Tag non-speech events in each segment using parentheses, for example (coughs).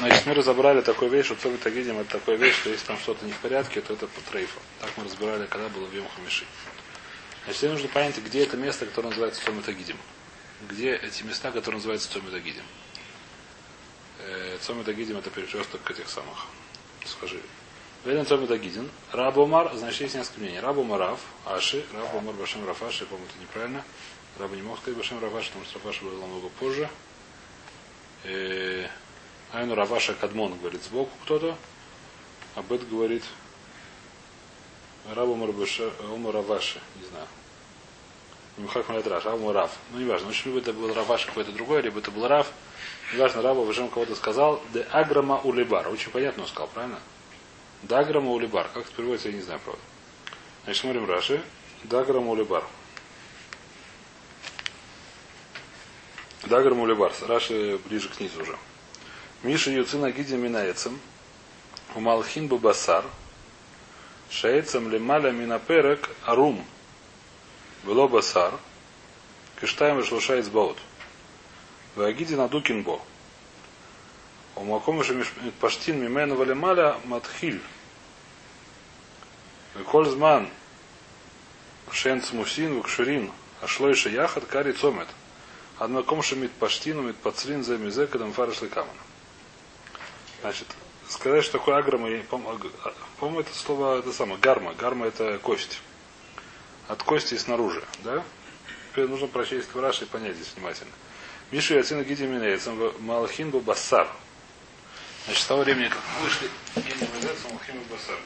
Значит, мы разобрали такую вещь, что Цомит Агидим это такая вещь, что если там что-то не в порядке, то это по трейфу. Так мы разбирали, когда было в Хамиши. Значит, тебе нужно понять, где это место, которое называется Цомит Агидим. Где эти места, которые называются Цомит Агидим. Э, Цомит Агидим это перекресток этих самых. Скажи. Веден Цомит Агидин. Рабомар, значит, есть несколько мнений. Рабомар Рав, Аши, Рабомар Башем Рафаши, по-моему, это неправильно. Раба не мог сказать Башем Рафаши, потому что Рафаши был намного позже. Айну Раваша Кадмон говорит сбоку кто-то, а Бет говорит Рабу Умар Раваши, не знаю. Михак Малетраш, Рабу Рав. Ну, не важно. Очень либо это был Раваша какой-то другой, либо это был Рав. Неважно, Раба Важем кого-то сказал. Де Аграма Улибар. Очень понятно он сказал, правильно? Даграма Улибар. Как это переводится, я не знаю, правда. Значит, смотрим Раши. Даграма Улибар. Даграма Улибар. Раши ближе к низу уже. Миша Юцина Гиди Минаецем, Умалхин Бубасар, Шаецем Лемаля Минаперек Арум, Было Басар, Киштаем Вишлушаец Баут, Вагиди Надукин Бо, Умакомыша Паштин Мимену Валемаля Матхиль, Кользман Шен Цмусин Вукшурин, Ашлойша Яхат Кари Цомет, Однакомша Мит Паштину Мит Пацрин Земизе Кадам Фараш Лекамана. Значит, сказать, что такое аграма, по-моему, это слово, это самое, гарма. Гарма это кость. От кости снаружи, да? Теперь нужно прочесть Раши и понять здесь внимательно. Мишу Яцина Гиди Минейцем Малахин Басар. Значит, с того времени, как вышли Гиди Минейцем Малахин Басар.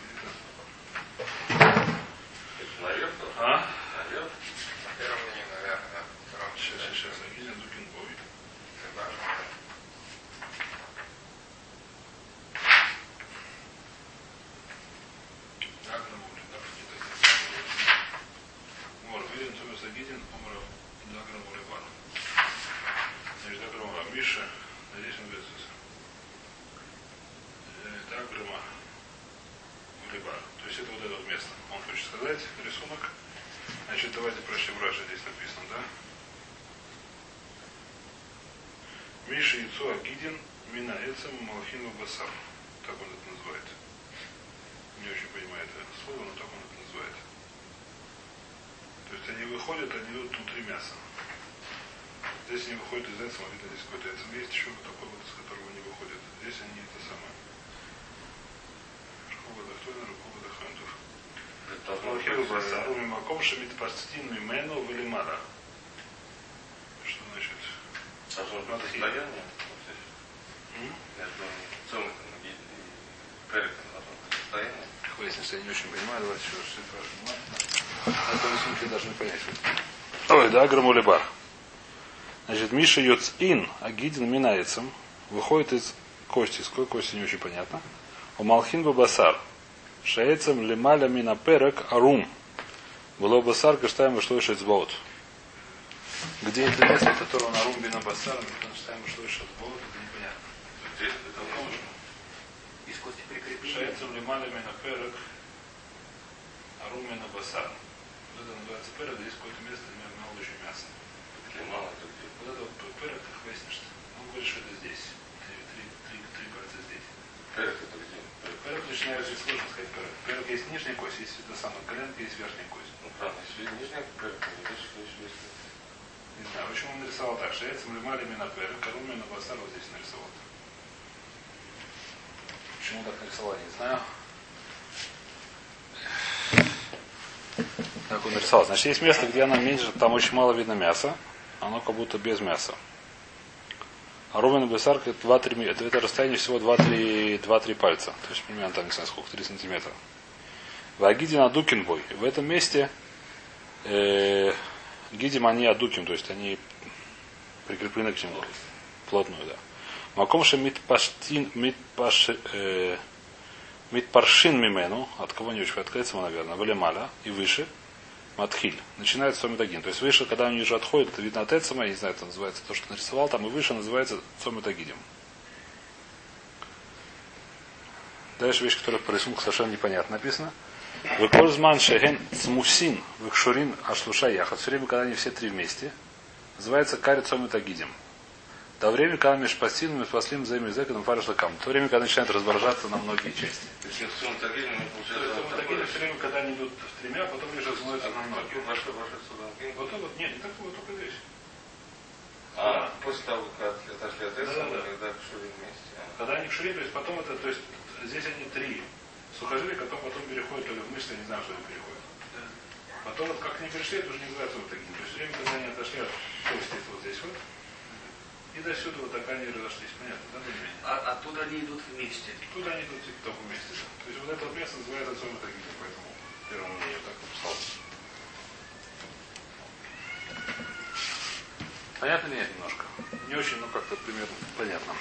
А? Наверх? Сейчас, сейчас, Гиди Дукин Бой. Аграма Улибар. Умар Вилин, Томас Агидин, Умар Даграма Улибар. Значит, Даграма Миша, здесь он говорит, Даграма Улибар. То есть это вот это вот место. Он хочет сказать, рисунок. Значит, давайте прочтем Раши, здесь написано, да? Миша Яцу Агидин, Мина Эцем, Малхину Басар. Так он это называет. Не очень понимаю это слово, но так он это называет. То есть они выходят, они идут внутри мяса. Здесь они выходят из этого, видно, здесь какой-то яйцо. Есть еще такой вот, из которого они выходят. Здесь они это самое. Рукова Дахтойна, Рукова Дахантур. Малхину Басар, Мимаком Шамит Пастин Мимену Велимара. Что значит? Состояние. М? Между цумиком и переком должно быть состояние. Выяснится, я не очень понимаю, давайте еще раз спрашиваем. Это рисунки должны понять. Ой, да, Грамулибар. Значит, Миша Йоцин, Агидин Минайцем, выходит из кости. Из какой кости не очень понятно. У Малхин Бабасар. Шаецем лемаля минаперек арум. Было басар, каштаем вышло шецбоут. Где это место, которое на румбе на басар, каштаем вышло шецбоут, это непонятно. Здесь это нужно. Из кости Шаецем лемаля минаперек арум на басар. Вот это называется перек, здесь какое-то место, еще мяса. Где мало, это где. Вот это вот перек, как выяснишь, он говорит, что это здесь. Три, три, три, три пальца здесь. Перек это где? Перек начинает жить сложно сказать перек. Перек есть нижняя кость, есть это самое коленка, есть верхняя кость. Ну, правда, если нижняя перек, то здесь есть есть. Не знаю, почему он нарисовал так. Шаецем лимали на перек, коруми на басар вот здесь нарисовал. Почему так нарисовал, я не знаю. Так он нарисовал. Значит, есть место, где она меньше, там очень мало видно мяса. Оно как будто без мяса. А Рубин Бесар это 2-3 это, расстояние всего 2-3 пальца. То есть примерно там, не знаю, сколько, 3 сантиметра. В Агиде на Дукинбой. В этом месте э, гидим они адуким, то есть они прикреплены к нему. Плотную, да. Макомша митпаштин, митпаш, митпаршин мимену, от кого не очень открыться, наверное, валималя и выше, матхиль. Начинается сомитагин. То есть выше, когда они уже отходят, это видно от Эцема, я не знаю, это называется то, что нарисовал, там и выше называется сомитагидим. Дальше вещь, которая по рисунку совершенно непонятно написана. Выкользман шеген цмусин выкшурин ашлуша яхат. Все время, когда они все три вместе, называется карицом и. До времени, когда межпасим, межпаслим, за языком, фарш лакам. То время, когда начинает разворажаться на многие части. То есть в сумме тагиле мы То есть получается... такие все время, когда они идут в тремя, а потом лишь размываются на многие. Ваши, ваши суда. Вот это вот, нет, не такое, только здесь. А, после того, как отошли от этого, когда шли вместе. Когда они шли, то есть потом это, то есть здесь они три сухожилия, потом потом переходят то ли в мышцы, я не знаю, что они переходят. Потом вот как они пришли, это уже не называется вот таким. То есть все время, когда они отошли от кости вот здесь вот, и до сюда вот так они разошлись. Понятно, да, более-менее? А оттуда они идут вместе. Тут они типа только вместе. Да. То есть вот это место называется отцом Тагиля, поэтому первому мнению так написал. Понятно ли нет немножко? Не очень, но как-то примерно понятно.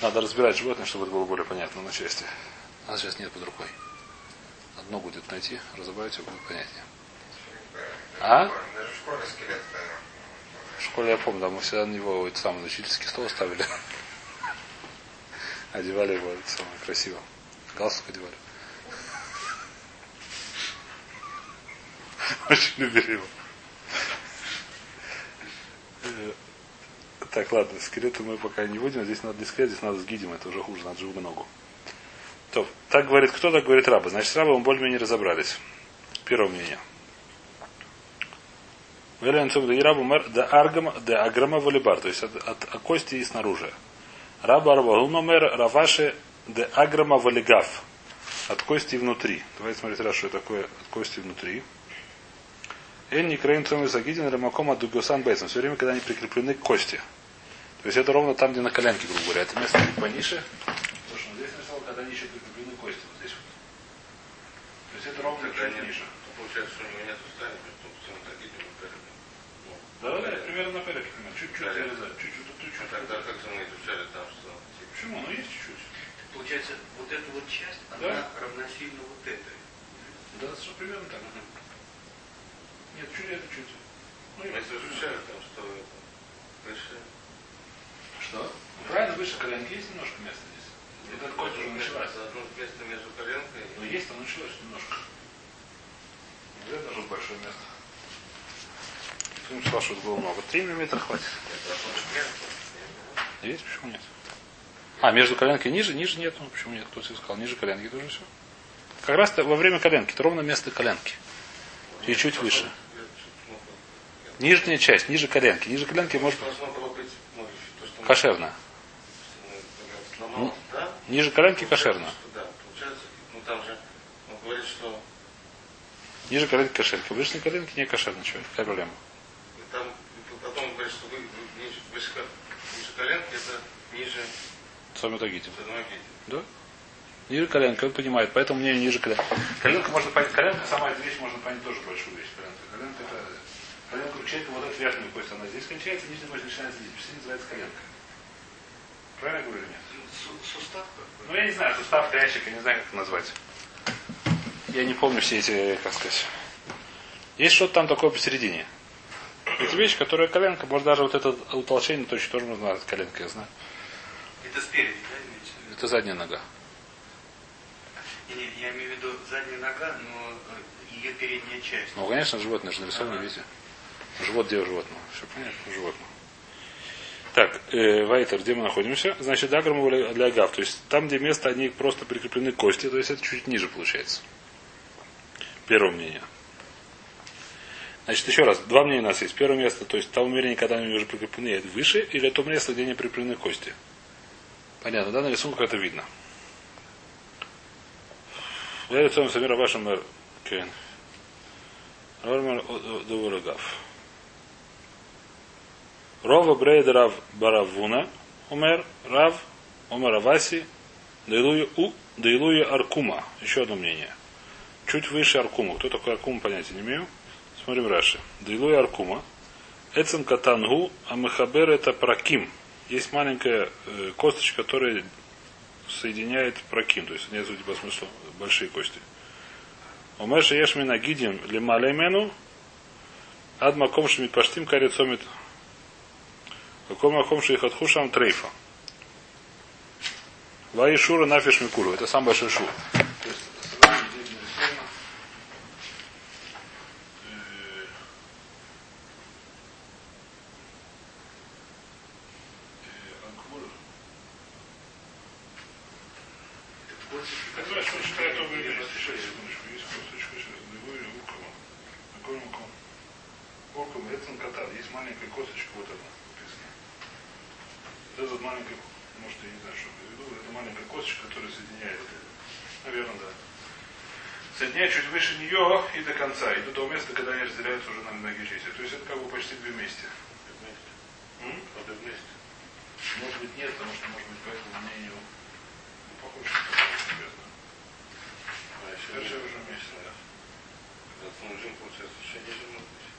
Надо разбирать животное, чтобы это было более понятно на части. А сейчас нет под рукой. Одно будет найти, разобрать его будет понятнее. А? Даже в школе скелет стоял. В школе я помню, да, мы всегда на него этот самый учительский стол ставили. Одевали его самое красиво. Галстук одевали. (laughs) Очень любили его. Так, ладно, скелеты мы пока не будем. Здесь надо не скелет, здесь надо с гидем. Это уже хуже, надо живую ногу. То, так говорит кто, так говорит раба. Значит, рабы мы более-менее разобрались. Первое мнение. Цум да ирабу мэр да аргама да аграма валибар. То есть от, от, от кости и снаружи. Раба мэр раваши да аграма валигав. От кости внутри. Давайте смотреть раз, что такое от кости внутри. Энни крейн цум загидин рамакома дугосан бейсом. Все время, когда они прикреплены к кости. То есть это ровно там, где на коленке, грубо говоря. Это место чуть пониже. Слушай, ну здесь нарисовал, когда они еще прикреплены к кости. Вот здесь вот. То есть это ровно чуть нет, ниже. то получается, что у него нет устали, и перед. Ну, Да, да, примерно на перек, примерно. Чуть-чуть зарезать. Чуть-чуть, тут ну, чуть-чуть. тогда как же мы изучали там, что типа, Почему? Ну есть чуть-чуть. Получается, вот эта вот часть, Да. она равносильна вот этой. Да, что примерно так. Нет, чуть это чуть. Ну, мы изучали там, что это, выше. Что? Ну, правильно, выше коленки есть немножко места здесь. Это кость уже началась. Одно место между коленкой Но есть, там началось немножко. Не это даже большое место. Ты сказал, что было много. Три миллиметра хватит. Есть? Почему нет? А, между коленкой ниже? Ниже нет. Ну, почему нет? Кто тебе сказал? Ниже коленки тоже все. Как раз во время коленки. Это ровно место коленки. И чуть выше. Нижняя часть, ниже коленки. Ниже коленки может быть кошерно. Ниже коленки кошерно. Ниже коленки кошелька. Выше коленки не кошерно. Чего? Какая проблема? там потом он говорит, что вы, вы ниже, выше, ко- ниже коленки, это ниже Сами тагите. ноги. Да? Ниже коленка, он понимает, поэтому мне ниже коленка. Коленка можно понять, коленка сама эта вещь можно понять тоже большую вещь. Коленка, коленка это коленка у человека, вот эта верхняя кость, она здесь кончается, нижняя кость начинается здесь. Все называется коленка. Правильно я говорю или нет? Су- Сустав. Ну я не знаю, сустав, хрящик, я не знаю, как это назвать. Я не помню все эти, как сказать. Есть что-то там такое посередине. Это вещь, которая коленка, может даже вот это утолщение точно тоже можно назвать коленкой, я знаю. Это спереди, да, имеется в виду? Это задняя нога. Не, не, я имею в виду задняя нога, но ее передняя часть. Ну, конечно, животное же нарисовано, видите. Живот где у животного? Все понятно, животное. Так, э, Вайтер, где мы находимся? Значит, даграм для агав. То есть там, где место, они просто прикреплены к кости, то есть это чуть ниже получается. Первое мнение. Значит, еще раз, два мнения у нас есть. Первое место, то есть там умерение, когда они уже прикреплены, это выше, или то место, где они прикреплены к кости. Понятно, да, на рисунках это видно. Я лицом Самира вашим мэр. Кен. Рормер Довурагав. Рова Брейд Рав Баравуна, Умер Рав, Умер Аваси, Дейлуя У, Дейлуя Аркума. Еще одно мнение. Чуть выше Аркума. Кто такой Аркума, понятия не имею. Смотрим Раши. Дейлуя Аркума. Эцем Катангу, а Мехабер это Праким. Есть маленькая э, косточка, которая соединяет проким, то есть нет у тебя смысла большие кости. Умеша ешмина гидим лималеймену, ад маком шмит паштим карицомит, каком маком шихатхушам трейфа. Ваи шура нафиш микуру. Это самый большой шур. То есть, сравнение здесь нарисовано. Э, Так значит, он считает оба вместе. Сейчас, секундочку. Есть косточка, сейчас. Его или уркова. Какой муком? Уркова. Это катар. Есть маленькая косточка, вот она написана. Вот эта маленькая, может, я не знаю, что я веду. Это маленькая косточка, которая соединяет. Наверное, да. Соединяет чуть выше нее и до конца. И до того места, когда они разделяются уже на многие части. То есть это как бы почти две вместе. М? Обе вместе. Может быть нет, потому что может быть по этому мнению ну, похоже, что это серьезно. А еще Даже уже вместе, да. когда Цунжин, получается, еще ниже может быть.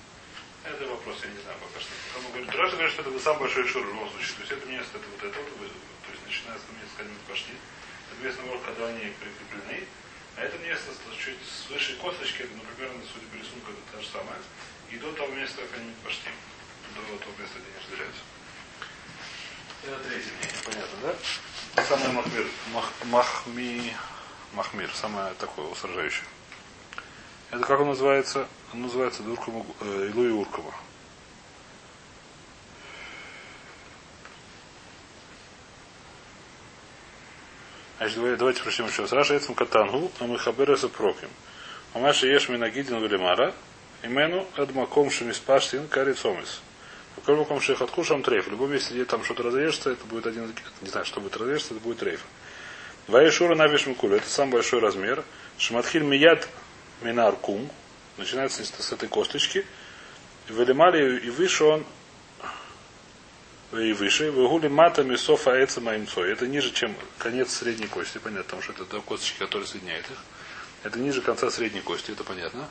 Это вопрос, я не знаю пока что. Он говорит, Раша говорит, что это самый большой шур в любом случае. То есть это место, это вот это вот, то есть начиная с места, когда мы пошли, это место, наоборот, когда они прикреплены, а это место чуть с высшей косточки, это, ну, примерно, судя по рисунку, это то же самое. И до того места, как они пошли. До того места, где они разделяются. Это третье мнение, понятно, да? Самое махмир, мах, махми, махмир, самое такое усражающее. Это как он называется? Он называется Дуркама, э, Илуи Уркама. Значит, давай- давайте прочтем еще раз. Раша Эцем Катангу, а мы Хабереса Проким. Амаши Еш Минагидин Велимара, Имену Эдмаком Шемиспаштин Карицомис. Какой маком шехатку шам трейф. В любом месте, где там что-то разрежется, это будет один, не знаю, что будет разрежется, это будет трейф. Ваишура навиш микулю. Это самый большой размер. Шматхиль мият минар кум. Начинается с этой косточки. Велимали и выше он и выше. Выгули мата мисофа эца маимцой. Это ниже, чем конец средней кости. Понятно, потому что это косточки, которые соединяют их. Это ниже конца средней кости, это понятно.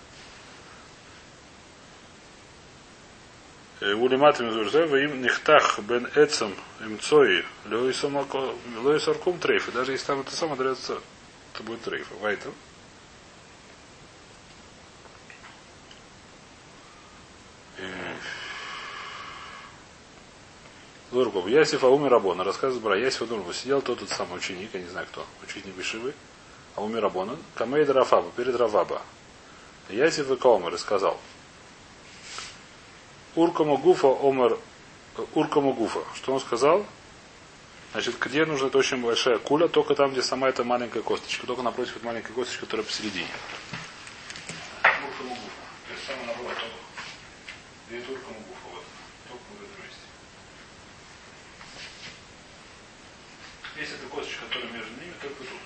Улиматами в им нихтах бен эцем имцои лоисаркум трейфа. Даже если там это самое это будет трейфа. Вайтер. Лурков. Ясиф Ауми Рабона. Рассказывает Бра. Ясиф Аумир Сидел тот, тот самый ученик, я не знаю кто, ученик Бешивы. Ауми Рабона. Камейд Рафаба. Перед Раваба. Ясиф и Каомер сказал. Уркама Гуфа Омер Уркама Гуфа. Что он сказал? Значит, где нужна это очень большая куля, только там, где сама эта маленькая косточка, только напротив этой маленькой косточки, которая посередине. Уркама Гуфа. То есть самое наоборот, только. Где это Уркама Гуфа? Вот. Только в этом месте. Есть эта косточка, которая между ними, только тут.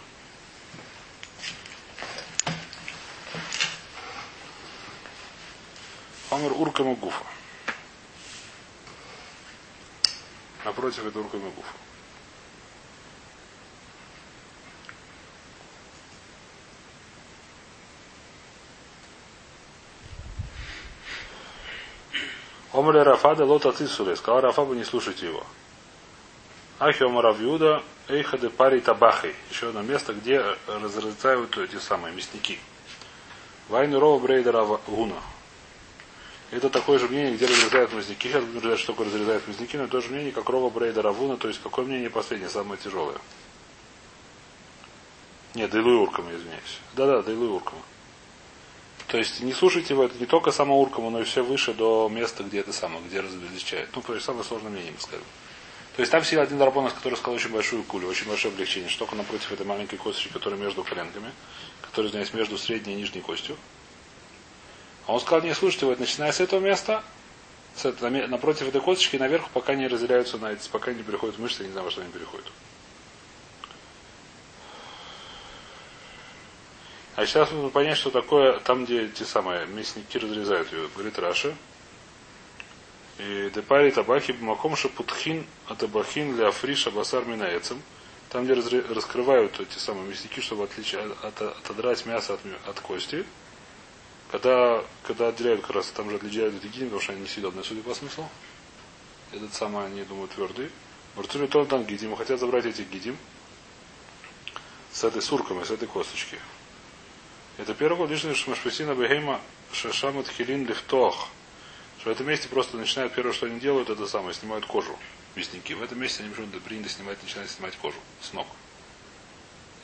Омер Уркама Гуфа. Напротив это Уркама Гуфа. Омер Рафада лота цисуле. Сказал Рафаба, не слушайте его. Ахи Омар Авиуда, Эйхады Пари Табахи. Еще одно место, где разрезают эти самые мясники. Вайну Рова Брейдера Гуна. Это такое же мнение, где разрезают мясники. Сейчас будем разбирать, что такое разрезают мясники, но то же мнение, как Рова Брейдера Вуна, то есть какое мнение последнее, самое тяжелое. Нет, Дейлуй Уркама, извиняюсь. Да-да, Дейлуй Уркама. То есть не слушайте его, это не только само Уркама, но и все выше до места, где это самое, где различают. Ну, то есть самое сложное мнение, мы скажем. То есть там сидел один Рабонос, который сказал очень большую кулю, очень большое облегчение, что только напротив этой маленькой косточки, которая между коленками, которая, знаете, между средней и нижней костью. А он сказал, не слушайте его, начиная с этого места, с этого, напротив этой косточки наверх, пока не разделяются на эти, пока не переходят мышцы, я не знаю, во что они переходят. А сейчас нужно понять, что такое там, где те самые мясники разрезают ее, говорит Раша. И депари табахи бмакомша путхин атабахин для африша басар минаецем. Там, где раскрывают эти самые мясники, чтобы отличить, от, отодрать мясо от, от кости. Когда, когда отделяют, как раз там же отличают эти гидим, потому что они не съедобные, судя по смыслу. Этот самый, они, думаю, твердый. Мартури тон там гидим, хотят забрать эти гидим с этой сурками, с этой косточки. Это первое лишнее, что Машпасина Бехейма Шашамат Хилин Лифтох. Что в этом месте просто начинают, первое, что они делают, это самое, снимают кожу. Мясники. В этом месте они почему-то принято снимать, начинают снимать кожу с ног.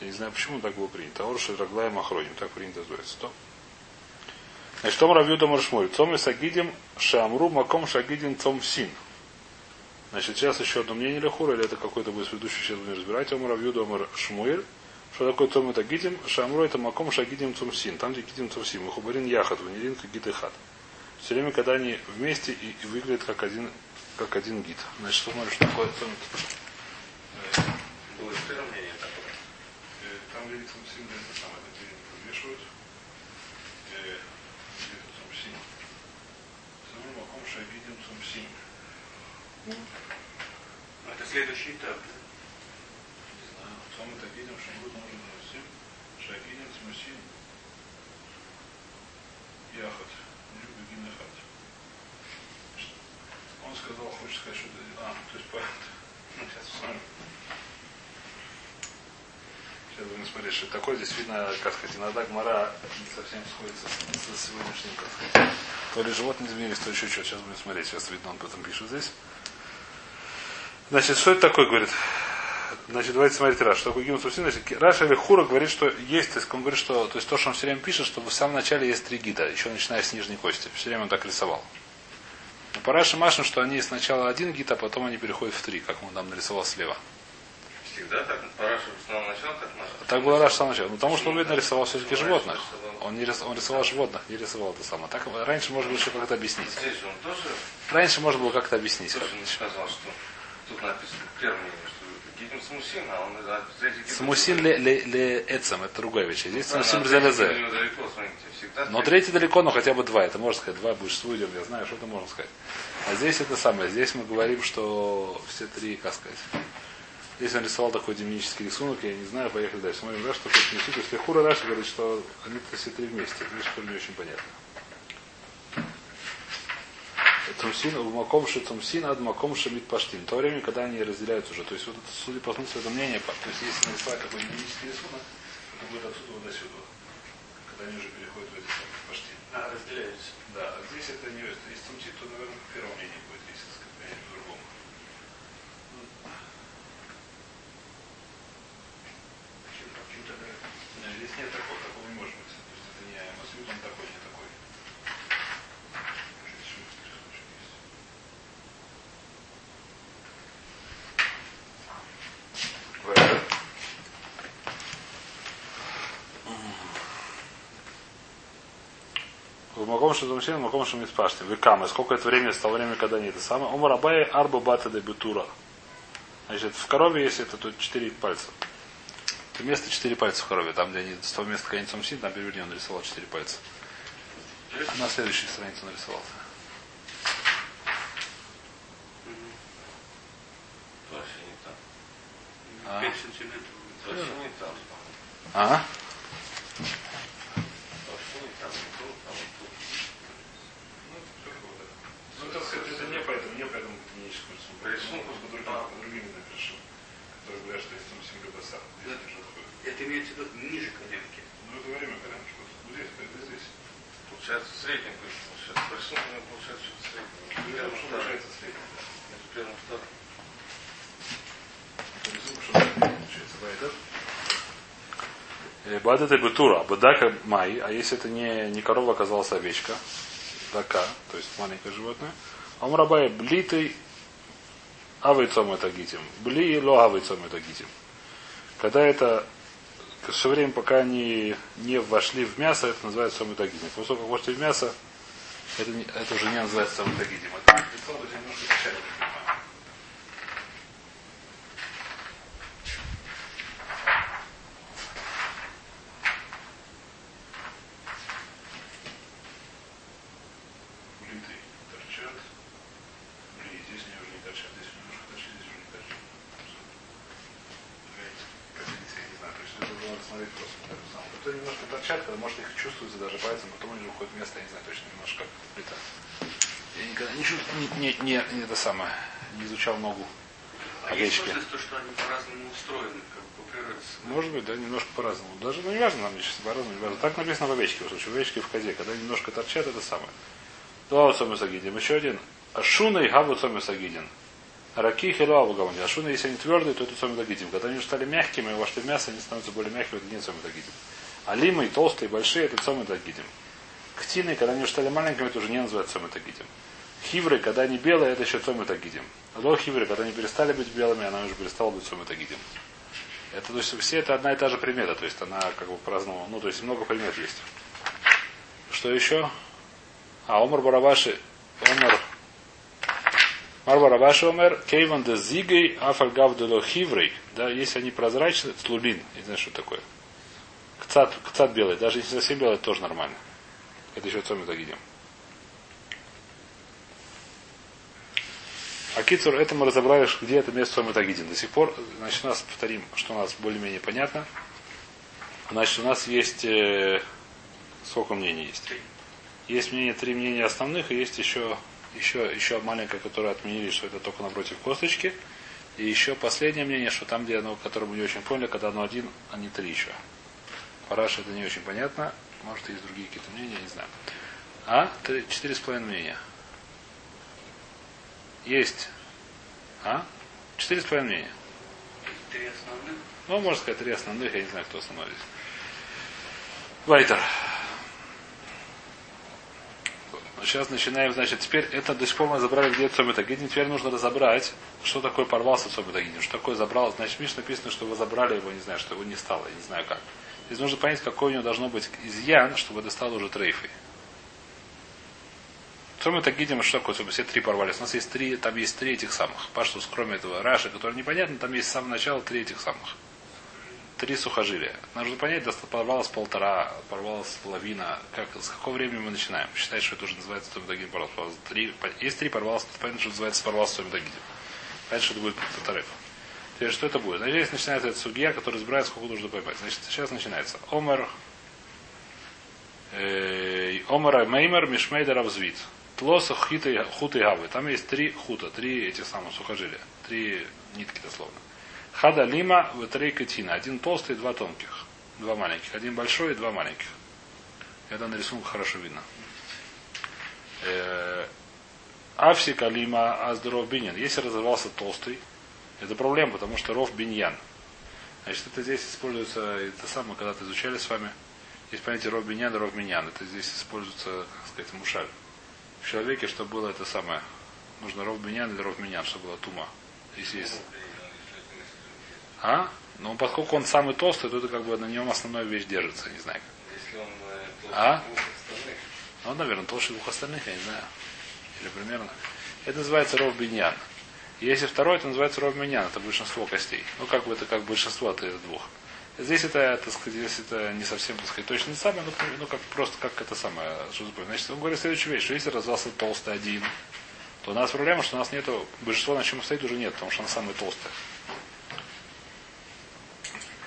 Я не знаю, почему так было принято. Орши Раглая Махроним. Так принято называется. Стоп. Значит, Том Равьюда Маршмуль. Цом и Сагидим Шамру Маком Шагидим Цом Син. Значит, сейчас еще одно мнение Лехура, или это какой-то будет ведущий, сейчас будем разбирать. Ом Равьюда Омар Шмуэль. Что такое Цомет Агидим? Шамро это Маком Шагидим Цумсин. Там, где Гидим Цумсин. Хубарин Яхат, Ванерин Гид и Хат. Все время, когда они вместе и, и выглядят как один, как один гид. Значит, посмотрим, что такое Цомет. Было мнение такое. Э, Там, где Цумсин, это самое, это не это Цумсин? Самый Маком Шагидим Цумсин. Это следующий этап. да? Не знаю. Цомет Агидим, Шамрут, нужен Цумсин. Шагидим Цумсин. Яхат. Любит Гинахат. Он сказал, хочет сказать, что это... А, то есть (laughs) поэт. Ну, сейчас. Сейчас будем смотреть, что такое. Здесь видно, как сказать, иногда гмара не совсем сходится с, сегодняшним, как сказать. То ли животные изменились, то еще что. Сейчас будем смотреть. Сейчас видно, он потом пишет здесь. Значит, что это такое, говорит? Значит, давайте смотреть Раш. Что такое Гимн Сусин? Значит, Раш или Хура говорит, что есть, то есть он говорит, что то, есть то, что он все время пишет, что в самом начале есть три гида, еще начиная с нижней кости. Все время он так рисовал. Но по Раши Машин, что они сначала один гид, а потом они переходят в три, как он там нарисовал слева. Так, с самого начала так было Раш с самого начала. Ну, потому что он, видно, рисовал все-таки животных. Он, не рис- он рисовал животных, не рисовал это самое. Так раньше можно было еще как-то объяснить. Здесь же он тоже, Раньше можно было как-то объяснить. тоже не сказал, что тут написано первое что Гидим Смусин, а он Смусин ле, ле, ле эцем, это другая вещь. Здесь Да, смотрите, всегда Но третий. далеко, но хотя бы два. Это можно сказать. Два будешь с выйдем, я знаю, что это можно сказать. А здесь это самое. Здесь мы говорим, что все три, как сказать. Здесь он рисовал такой демонический рисунок, я не знаю, поехали дальше. Смотрим, да, что тут несут. Если Хура Раши говорит, что они-то все три вместе. Это которая не очень понятно. Цумсин, у Макомши Цумсин, ад Макомши Митпаштин. В то время, когда они разделяются уже. То есть, вот это, судя по смыслу, это мнение, то есть, если нарисовать такой демонический рисунок, это будет отсюда вот до сюда. Когда они уже переходят в эти самые паштин. А, разделяются. Да, а здесь это не если Цумсин, то, наверное, первое мнение будет, если сказать, мнение по-другому. Почему-то, да, нет, Здесь нет такого, такого не может быть. То есть это не Масвид, он такой, не такой. Может, еще какие-то случаи есть. Вэб. В Маком Шадумсин, в Маком Шамитпашти. Векамы. Сколько это времени с того времени, когда они это самое. Умар Абай Арба Бата де Бетура. Значит, в корове есть это тут четыре пальца. Это место четыре пальца в корове. Там, где они с того места, где они Цумсин, там переверни, он нарисовал четыре пальца. На следующей странице нарисовал. Вообще не там. А? 5 сантиметров. Вообще не там. А? Вообще не там. Не тут, а вот тут. Ну, так сказать, это не поэтому, не поэтому техническую рисунку. Рисунку, по другим, да. по другим напишу. Которые говорят, что есть там семь баса. Здесь не такое. Это имеется в виду ниже коленки. Ну, это время, когда что вот здесь, это здесь. Получается средний вышел. Сейчас рисунку получается что-то среднее. Первым, что получается средний. да. Между первым и вторым. Получается, байдер. Бад это бетура, бадака май, а если это не, не корова, оказалась овечка, дака, то есть маленькое животное, а мрабай блитый авайцом это гитим. Бли ло авайцом это гитим. Когда это все время, пока они не вошли в мясо, это называется сомитагидим. После того, как вошли в мясо, это, это уже не называется сомитагидим. Это даже немножко печально. Блиты торчат. Бли, здесь они уже не торчат. Здесь немножко торчат, здесь уже не торчат. Понимаете? Как видите, я не знаю. То есть это надо смотреть просто по этому самому. Это немножко торчат, когда может их чувствуется даже пальцем, потом они уходят в место, я не знаю точно, немножко как плита. Я никогда не чувствую, не, не, не, не это самое, не изучал ногу А есть овечки. сложность то, что они по-разному устроены, как по природе. Может быть, да, немножко по-разному. Даже, ну, не важно, нам сейчас по-разному, не важно. Так написано в овечке, в случае, в овечке в козе, когда немножко торчат, это самое. Два сагидим. Еще один. Ашуна и гаву сагидин. Раки хилуаву гавани. Ашуна, если они твердые, то это сагидим. Когда они стали мягкими, и вошли в мясо, они становятся более мягкими, это не сагидим. А лимы, толстые, большие, это сагидим. Ктины, когда они стали маленькими, это уже не называется сагидим. Хивры, когда они белые, это еще цоми тагидим. Ло хивры, когда они перестали быть белыми, она уже перестала быть цоми тагидим. Это, то есть, все это одна и та же примета, то есть она как бы праздновала, ну, то есть много примет есть. Что еще? А, Омар Барабаши, Омар, Мар Барабаши Омер, Кейван де Зигей, Афальгав де Хиврей, да, если они прозрачны, тлулин, не знаю, что такое. Кцат, кцат белый, даже если совсем белый, тоже нормально. Это еще цоми видим. А Кицур, это мы разобрали, где это место Цоми Тагидин. До сих пор, значит, у нас, повторим, что у нас более-менее понятно. Значит, у нас есть, э, сколько мнений есть? Есть мнение, три мнения основных, и есть еще, еще, еще маленькое, которое отменили, что это только напротив косточки. И еще последнее мнение, что там, где оно, которое мы не очень поняли, когда оно один, а не три еще. Параш это не очень понятно. Может, есть другие какие-то мнения, не знаю. А? Три, четыре с половиной мнения. Есть. А? Четыре с половиной мнения. Три основных. Ну, можно сказать, три основных, я не знаю, кто основной здесь. Вайтер. Сейчас начинаем, значит, теперь это до сих пор мы забрали, где Цомитагидин. Теперь нужно разобрать, что такое порвался Цомитагидин. Что такое забрал. Значит, Миш написано, что вы забрали его, не знаю, что его не стало, я не знаю как. Здесь нужно понять, какой у него должно быть изъян, чтобы это стало уже трейфой. Что мы так видим, что такое, все три порвались? У нас есть три, там есть три этих самых. Паштус, кроме этого Раши, который непонятно, там есть с самого начала три этих самых. Три сухожилия. Нужно понять, порвалось полтора, порвалась половина. Как, с какого времени мы начинаем? Считать, что это уже называется Томидагин порвалось. Три, есть три порвалось, понятно, что называется порвалось Томидагин. Понятно, что это будет полторы. Теперь что это будет? Значит, здесь начинается эта судья, который разбирает, сколько нужно поймать. Значит, сейчас начинается. Омер, э, Меймер Мишмейдер Авзвит. Тлоса хиты, хуты гавы. Там есть три хута, три этих самых сухожилия. Три нитки дословно. Хада лима три катина. Один толстый, два тонких. Два маленьких. Один большой и два маленьких. Это на рисунке хорошо видно. Э, Авсика лима аздоров бинин. Если разорвался толстый, это проблема, потому что ров биньян. Значит, это здесь используется, это самое, когда-то изучали с вами, есть понятие ров биньян и ров миньян. Это здесь используется, как сказать, мушаль в человеке, чтобы было это самое. Нужно ров меня или ров меня, чтобы было тума. Если есть. А? Но поскольку он самый толстый, то это как бы на нем основная вещь держится, не знаю. Если он э, А? Ну, наверное, толще двух остальных, я не знаю. Или примерно. Это называется ров биньян. Если второй, это называется ров миньян, это большинство костей. Ну, как бы это как большинство от этих двух. Здесь это, так сказать, здесь это не совсем, так сказать, точно не самое, но ну, как просто как это самое, что запомнить. Значит, он говорит следующую вещь, что если развался толстый один, то у нас проблема, что у нас нету, большинство на чем стоит уже нет, потому что он самый толстый.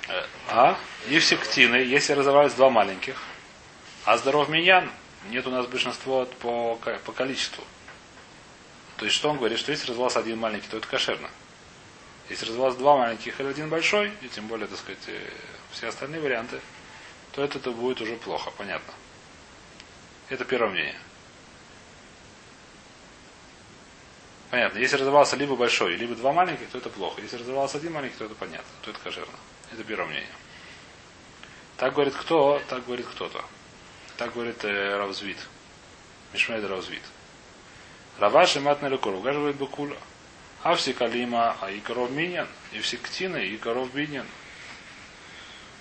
Э, А? И все ктины, если разорвались два маленьких, а здоров миньян, нет у нас большинства по, по количеству. То есть что он говорит, что если развался один маленький, то это кошерно. Если развалось два маленьких или один большой, и тем более, так сказать, э, все остальные варианты, то это, это будет уже плохо, понятно. Это первое мнение. Понятно. Если развивался либо большой, либо два маленьких, то это плохо. Если развивался один маленький, то это понятно, то это кошерно. Это первое мнение. Так говорит кто, так говорит кто-то. Так говорит э, Равзвит. Мишмейд Равзвит. Раваши матна лекор. Угаживает Бакула. А все калима, а и коров миньян, и все ктины, и коров биньян.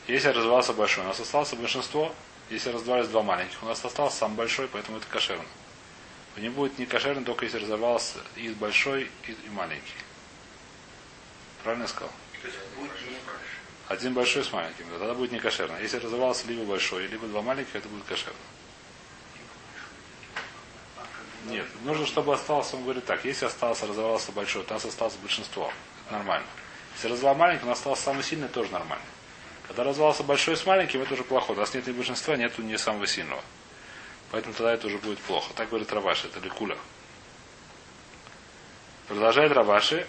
Если развивался большой, у нас осталось большинство. Если раздавались два маленьких, у нас остался сам большой, поэтому это кошерно. Не будет не кошерно, только если разорвался и большой, и, и маленький. Правильно я сказал? Один большой с маленьким, да, тогда будет не кошерно. Если разорвался либо большой, либо два маленьких, это будет кошерно. Нет, нужно, чтобы остался, он говорит так, если остался, разорвался большой, то нас осталось большинство. Это нормально. Если развал маленький, у нас остался самый сильный, тоже нормально. Когда развался большой с маленьким, это уже плохо. У нас нет ни большинства, нету ни самого сильного. Поэтому тогда это уже будет плохо. Так говорит Раваши, это ликуля. Продолжает Раваши.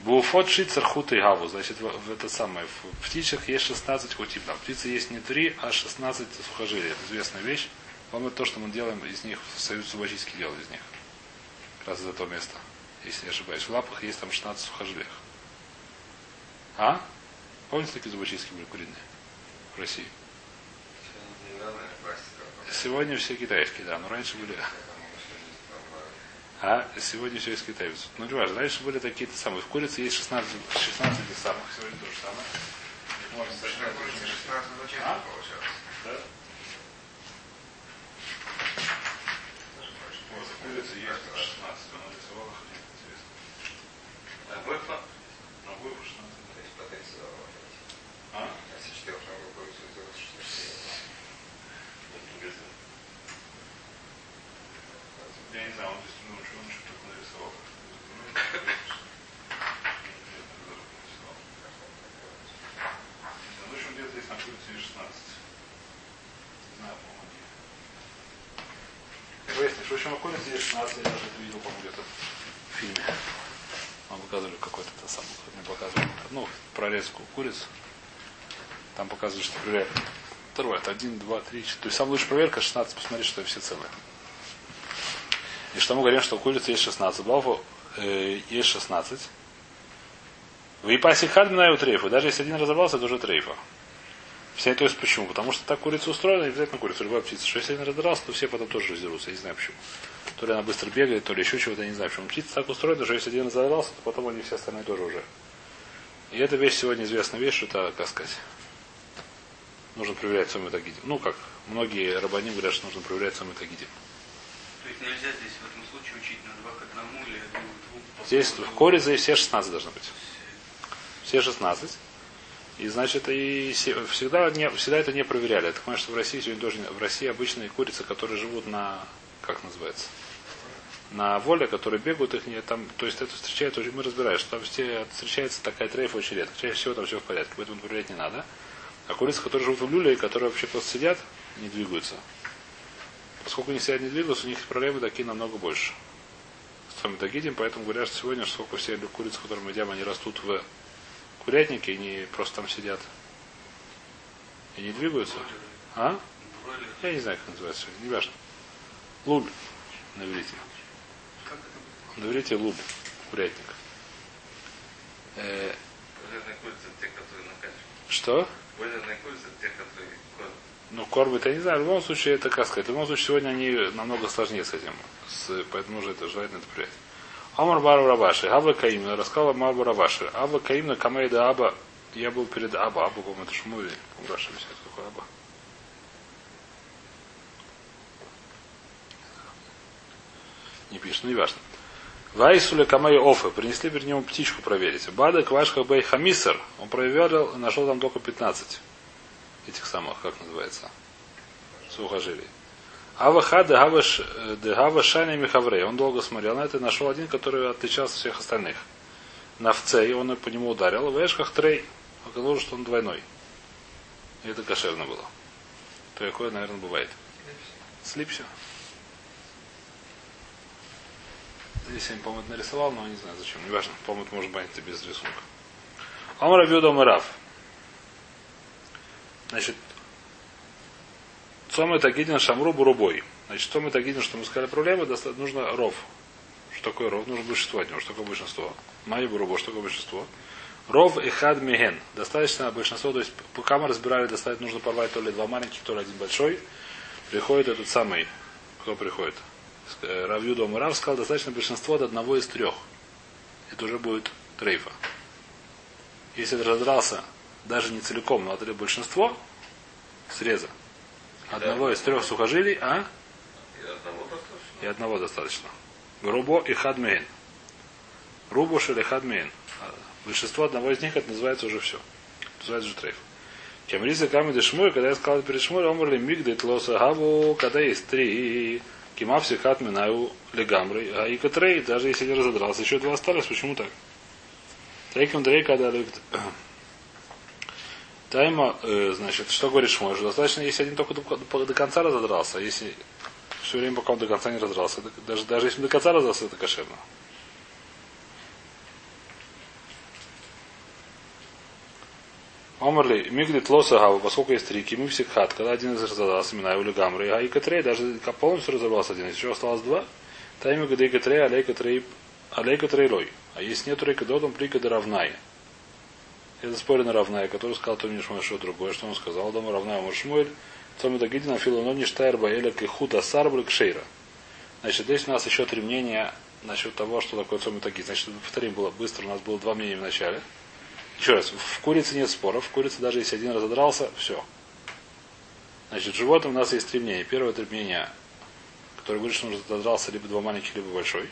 Буфот шицер и гаву. Значит, в, в это самое. В птичек есть 16 хутим. Там птицы есть не 3, а 16 сухожилий. Это известная вещь. Это то, что мы делаем из них, Союз Зубочистский делал из них. Как раз из этого места. Если не ошибаюсь. В лапах есть там 16 сухожилиях. А? Помните, такие зубочистки были куриные? В России. Сегодня все китайские, да, но раньше были. А сегодня все из Китая везут. Ну, не важно. Раньше были такие-то самые. В курице есть 16, 16 этих самых. Сегодня то же самое. Курица 16 зачем А? Да? Курице есть 16. Он нарисовал их. мне Интересно. А выпла? Ну, вы 16. То есть по 30 долларов. А? Если 4 шагов курицу сделать, что Я не знаю, он здесь ну, что он что-то нарисовал. Ну, в общем, где-то здесь находится и 16. Не знаю, по-моему, общем, находится и 16, я даже это видел, по-моему, где-то в фильме. Вам показывали какой-то это самый, мне показывали, ну, прорезку куриц. Там показывают, что проверяют. Второе, это 1, 2, 3, 4. То есть самая лучшая проверка 16, посмотри, что все целые. И что мы говорим, что у курицы есть 16 баллов, э, есть 16. В Ипасе Хадмина и трейфа. Даже если один разобрался, это уже трейфа. Все то есть почему? Потому что так курица устроена, не обязательно курица, любая птица. Что если один раздрался, то все потом тоже раздерутся. Я не знаю почему. То ли она быстро бегает, то ли еще чего-то, я не знаю почему. Птица так устроена, что если один раздрался, то потом они все остальные тоже уже. И эта вещь сегодня известная вещь, что это, как сказать, нужно проверять сами тагидим. Ну, как многие рабани говорят, что нужно проверять сами тагидим. То есть нельзя здесь в этом случае учить на два к одному или к двум. Здесь в коризе все 16 должны быть. Все 16. И значит, и се- всегда, не, всегда это не проверяли. Это, конечно, в России сегодня тоже в России обычные курицы, которые живут на, как называется, на воле, которые бегают, их не там, то есть это встречается, мы разбираем, что там все встречается такая трейфа очень редко. Чаще всего там все в порядке, поэтому проверять не надо. А курицы, которые живут в люле, и которые вообще просто сидят, не двигаются. Поскольку они сидят, не двигаются, у них проблемы такие намного больше. С вами догидим, поэтому говорят, что сегодня, что сколько все курицы, которые мы едим, они растут в курятнике, и не просто там сидят. И не двигаются. А? Я не знаю, как называется. Не важно. Луль. На иврите. На иврите луль. Курятник. Э, что? Ну, кормят, я не знаю. В любом случае, это как. В любом случае, сегодня они намного сложнее с этим. С, поэтому нужно это желательно это принять. Амар Бару Рабаши. Аба Каим. Рассказал Амар Бару Рабаши. Аба Каим на Камейда Аба. Я был перед Аба. Аба, по-моему, это Шмули. У Раши висит какой Аба. Не пишет, ну не важно. Вайсуля Камей Офа. Принесли перед нему птичку проверить. Бада Квашха Бей Хамисар. Он проверил, нашел там только 15 этих самых, как называется, сухожилий. Аваха дегава шани михаврей. Он долго смотрел на это и нашел один, который отличался от всех остальных. На вце, и он по нему ударил. В эшках трей. Оказалось, что он двойной. И это кошерно было. Такое, наверное, бывает. Слипся. Здесь я, по-моему, нарисовал, но не знаю зачем. Неважно. По-моему, может быть без рисунка. Омар Абьюда Марав. Значит, Цом это гидин шамру бурубой. Значит, цом это гидин, что мы сказали проблемы, доста- нужно ров. Что такое ров? Нужно большинство от него. Что такое большинство? Майя бурубо, что такое большинство? Ров и хад миген. Достаточно большинство, то есть пока мы разбирали, достаточно нужно порвать то ли два маленьких, то ли один большой. Приходит этот самый, кто приходит? Э, Рав Юдом и Рав сказал, достаточно большинство от одного из трех. Это уже будет трейфа. Если это раздрался даже не целиком, но отдали большинство среза. Одного из трех сухожилий, а? И одного достаточно. И одного достаточно. Грубо и хадмейн. Рубуш или хадмейн. А Большинство одного из них это называется уже все. Называется уже трейф. Чем риса камеди шмуй, когда я сказал перед шмуй, омрли мигдет лоса гаву, когда есть три, кимавси хатминаю легамры, а и катрей, даже если не разодрался, еще два осталось, почему так? Трейком дрей, когда. Тайма, э, значит, что говорит Шмой, что достаточно, если один только до, до- конца разодрался, а если все время, пока он до конца не раздрался, даже, даже если до конца раздрался, это кошерно. Омарли, мигдит лоса гава, поскольку есть три, кимим хат, когда один из разодрался, имена или гамры, а и катрей, даже полностью разобрался один, еще осталось два, тайми гады катрей, алей катрей, алей катрей лой. А если нет рейка додом, прикада равная. Это споры на равная, который сказал Томи Шмуэль, что другое, что он сказал, дома равная Муршмуэль, Томи Дагидина, Филонони Штайр Баэля Кихута Сарбры Кшейра. Значит, здесь у нас еще три мнения насчет того, что такое цом таги. Значит, повторим было быстро, у нас было два мнения в начале. Еще раз, в курице нет споров. В курице даже если один разодрался, все. Значит, в животном у нас есть три мнения. Первое три мнения, которое говорит, что нужно разодрался либо два маленьких, либо большой.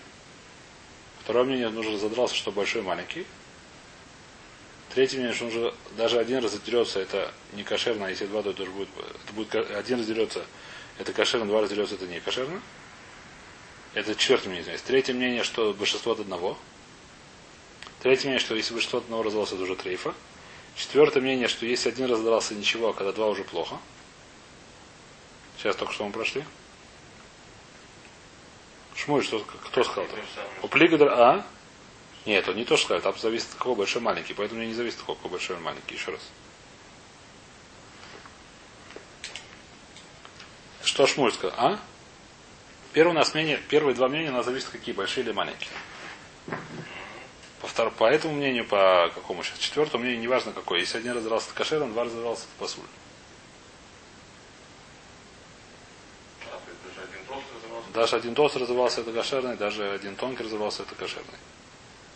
Второе мнение, нужно разодрался, что большой и маленький. Третье мнение, что нужно даже один разодерется, это не кошерно, а если два, то это будет, это будет один разделется, это кошерно, два разделется, это не кошерно. Это четвертое мнение, извиняюсь. Третье мнение, что большинство от одного. Третье мнение, что если большинство от одного раздалось, это уже трейфа. Четвертое мнение, что если один раздрался ничего, а когда два уже плохо. Сейчас только что мы прошли. Шмуль, что, кто сказал это? У Плигадр, а? Нет, он не то, что сказал, там зависит от кого большой маленький, поэтому мне не зависит от кого большой маленький. Еще раз. Что Шмуль сказал? А? Первое у нас мнение, первые два мнения у нас зависят какие, большие или маленькие. По, втор, по этому мнению, по какому сейчас? Четвертому мнению, неважно какой. Если один раздрался кошером, два раздрался это посуль. Даже один толстый разорвался, это кошерный, даже один тонкий разорвался, это кошерный.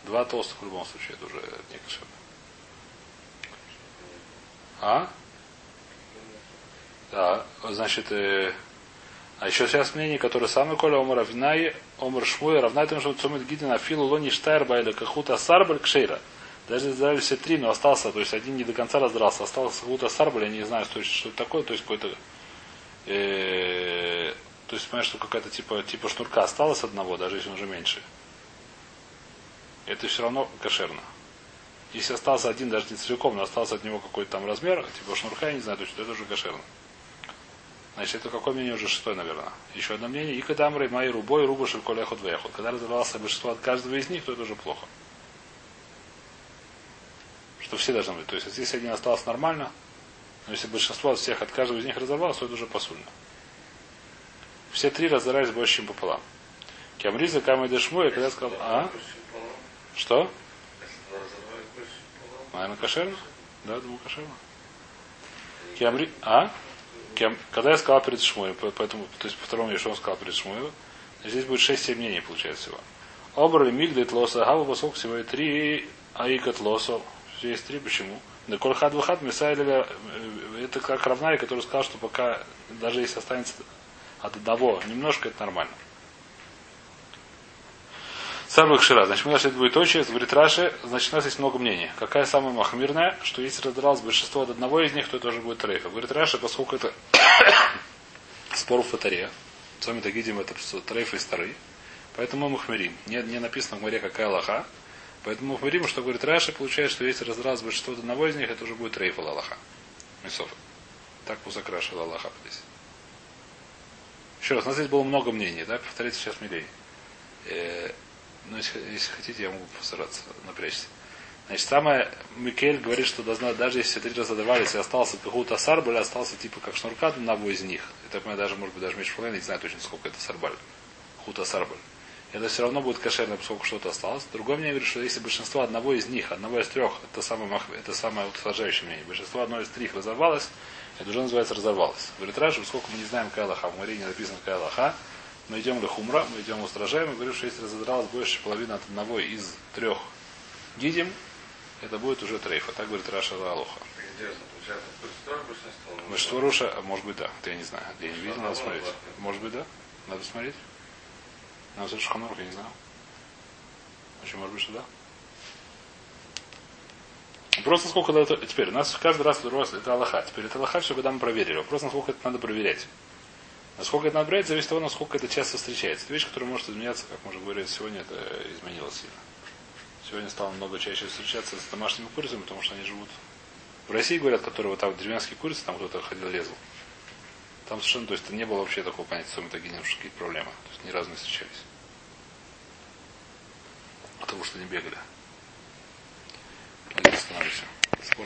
Два толстых в любом случае, это уже не кошерный. А? Да, значит, э, а еще сейчас мнение, которое самое коля омар авинай, омар шмуя, равна тому, что цумит гидин афилу лони штайрба или кахута сарбаль кшейра. Даже если все три, но остался, то есть один не до конца раздрался, остался кахута сарбаль, я не знаю, что, что это такое, то есть какой-то э, то есть, понимаешь, что какая-то типа, типа шнурка осталась одного, даже если он уже меньше. Это все равно кошерно. Если остался один, даже не целиком, но остался от него какой-то там размер, типа шнурка, я не знаю, то есть это уже кошерно. Значит, это какое мнение уже шестое, наверное. Еще одно мнение. И когда Амрей Май Рубой, Руба Шельколехот Вехот. Когда разорвался большинство от каждого из них, то это уже плохо. Что все должны быть. То есть, если один остался нормально, но если большинство от всех от каждого из них разорвалось, то это уже посульно. Все три разорались больше, чем пополам. Кямриза Камай Дешмуя, когда сказал, а? Что? Наверное, кошерно? Да, думаю, кошерно. Кямри... А? Кем... Когда я сказал перед Шмуем, поэтому, то есть по второму что он сказал перед Шмуем, здесь будет 6-7 мнений, получается всего. Обрали мигдет лоса гава, всего и три аикат лосо. Здесь три, почему? Да кольхад выхад мисайля, э, это как равнарь, который сказал, что пока, даже если останется от одного немножко, это нормально. Самый кшира. Значит, мы нашли двоеточие, говорит Раши, значит, у нас есть много мнений. Какая самая махмирная, что если раздралось большинство от одного из них, то это уже будет трейфа. Говорит Раши, поскольку это (coughs) спор в фатаре, вами так видим, это трейфа и поэтому мы махмирим. Не, не написано в море какая лоха, поэтому мы махмирим, что говорит Раши, получается, что если раздралось большинство от одного из них, это уже будет трейфа лалаха. Мясов. Так пусак Раши здесь. Еще раз, у нас здесь было много мнений, да, повторится сейчас милей. Ну, если, если хотите, я могу постараться напрячься. Значит, самое Микель говорит, что должна, даже если три раза давались, и остался какой-то сарбаль, остался типа как шнурка одного из них. Это мы даже, может быть, даже меньше половины, не знаю точно, сколько это сарбаль. Хута сарбаль. Это все равно будет кошерно, поскольку что-то осталось. Другое мнение говорит, что если большинство одного из них, одного из трех, это самое, это самое утверждающее мнение, большинство одного из трех разорвалось, это уже называется разорвалось. Говорит Раши, поскольку мы не знаем какая лоха, в Марине написано какая лоха, мы идем в хумра, мы идем устражаем, и говорим, что если разодралась больше половины от одного из трех гидим, это будет уже трейфа. Так говорит Раша Алоха. Большинство Руша, а может быть да, это я не знаю. Я не видел, надо смотреть. Может быть да? Надо смотреть. Надо смотреть Шханур, я не знаю. Очень может быть, что да. Просто сколько это... Теперь, у нас каждый раз это Аллаха. Теперь это Аллаха, все, когда мы проверили. Вопрос, насколько это надо проверять. Насколько это надо брать, зависит от того, насколько это часто встречается. Это вещь, которая может изменяться, как мы уже говорили, сегодня это изменилось сильно. Сегодня стало много чаще встречаться с домашними курицами, потому что они живут. В России говорят, которые вот там деревенские курицы, там кто-то ходил, резал. Там совершенно, то есть не было вообще такого понятия, что мы такие какие проблемы. То есть ни разу не встречались. Потому что не бегали. Остановимся.